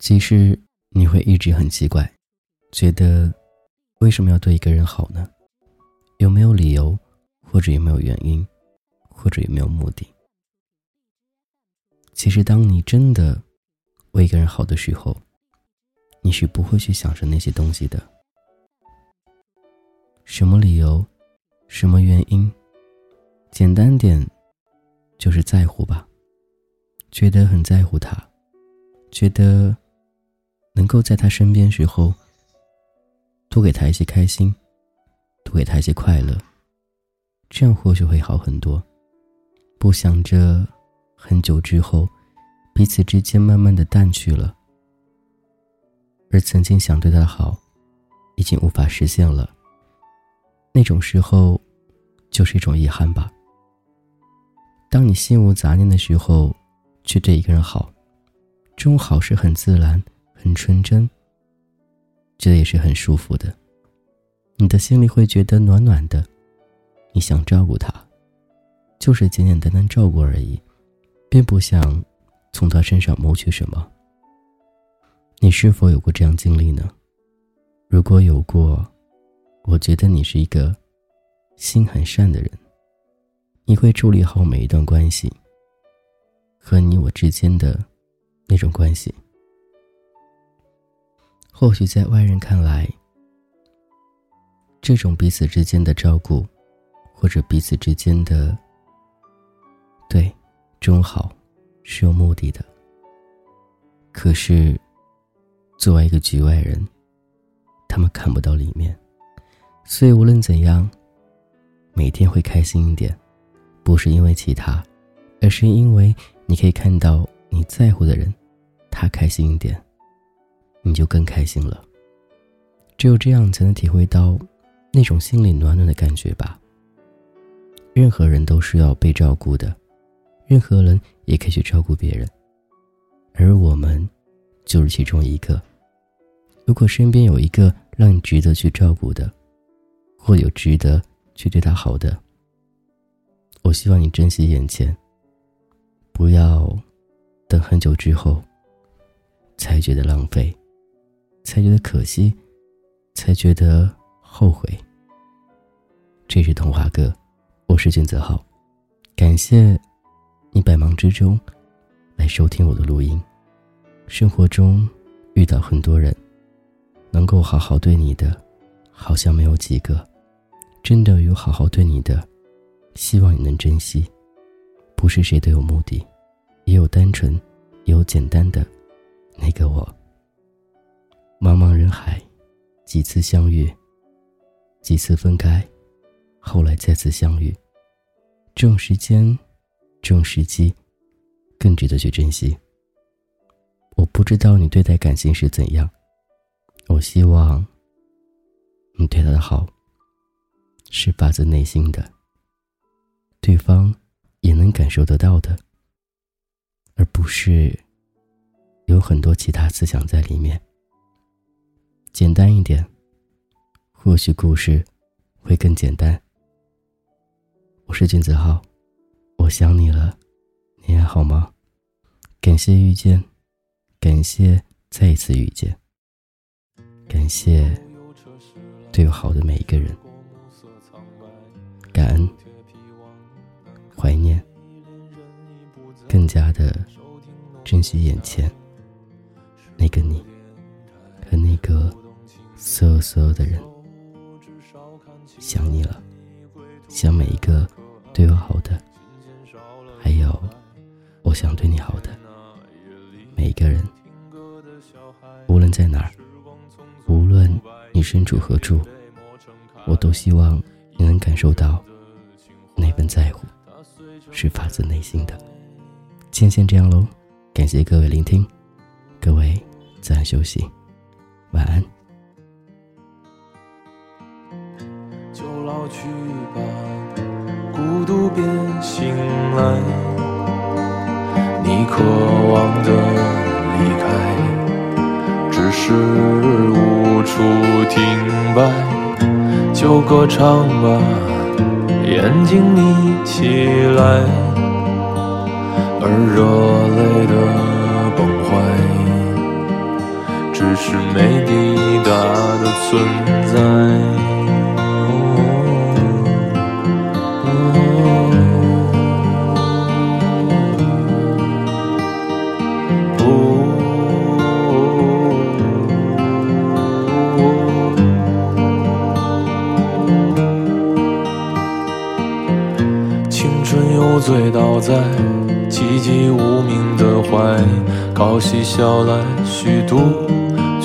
其实你会一直很奇怪，觉得为什么要对一个人好呢？有没有理由，或者有没有原因，或者有没有目的？其实，当你真的为一个人好的时候，你是不会去想着那些东西的。什么理由，什么原因？简单点，就是在乎吧。觉得很在乎他，觉得能够在他身边时候，多给他一些开心，多给他一些快乐，这样或许会好很多。不想着很久之后，彼此之间慢慢的淡去了，而曾经想对他好，已经无法实现了。那种时候，就是一种遗憾吧。当你心无杂念的时候。去对一个人好，这种好是很自然、很纯真，觉得也是很舒服的。你的心里会觉得暖暖的，你想照顾他，就是简简单单照顾而已，并不想从他身上谋取什么。你是否有过这样经历呢？如果有过，我觉得你是一个心很善的人，你会处理好每一段关系。和你我之间的那种关系，或许在外人看来，这种彼此之间的照顾，或者彼此之间的对忠好，是有目的的。可是，作为一个局外人，他们看不到里面，所以无论怎样，每天会开心一点，不是因为其他，而是因为。你可以看到你在乎的人，他开心一点，你就更开心了。只有这样，才能体会到那种心里暖暖的感觉吧。任何人都是要被照顾的，任何人也可以去照顾别人，而我们就是其中一个。如果身边有一个让你值得去照顾的，或有值得去对他好的，我希望你珍惜眼前。不要等很久之后，才觉得浪费，才觉得可惜，才觉得后悔。这是童话哥，我是俊泽浩，感谢你百忙之中来收听我的录音。生活中遇到很多人，能够好好对你的，好像没有几个。真的有好好对你的，希望你能珍惜。不是谁都有目的。也有单纯，也有简单的，那个我。茫茫人海，几次相遇，几次分开，后来再次相遇。这种时间，这种时机，更值得去珍惜。我不知道你对待感情是怎样，我希望你对他的好是发自内心的，对方也能感受得到的。而不是有很多其他思想在里面。简单一点，或许故事会更简单。我是君子浩，我想你了，你还好吗？感谢遇见，感谢再一次遇见，感谢对我好的每一个人，感恩，怀念。更加的珍惜眼前那个你个所有所有的人，想你了，想每一个对我好的，还有我想对你好的每一个人，无论在哪儿，无论你身处何处，我都希望你能感受到那份在乎是发自内心的。今天先这样喽，感谢各位聆听，各位早安休息，晚安。就老去吧，孤独别醒来。你渴望的离开，只是无处停摆。就歌唱吧，眼睛眯起来。而热泪的，只是没抵达的存在。醉倒在寂寂无名的怀，靠嬉笑来虚度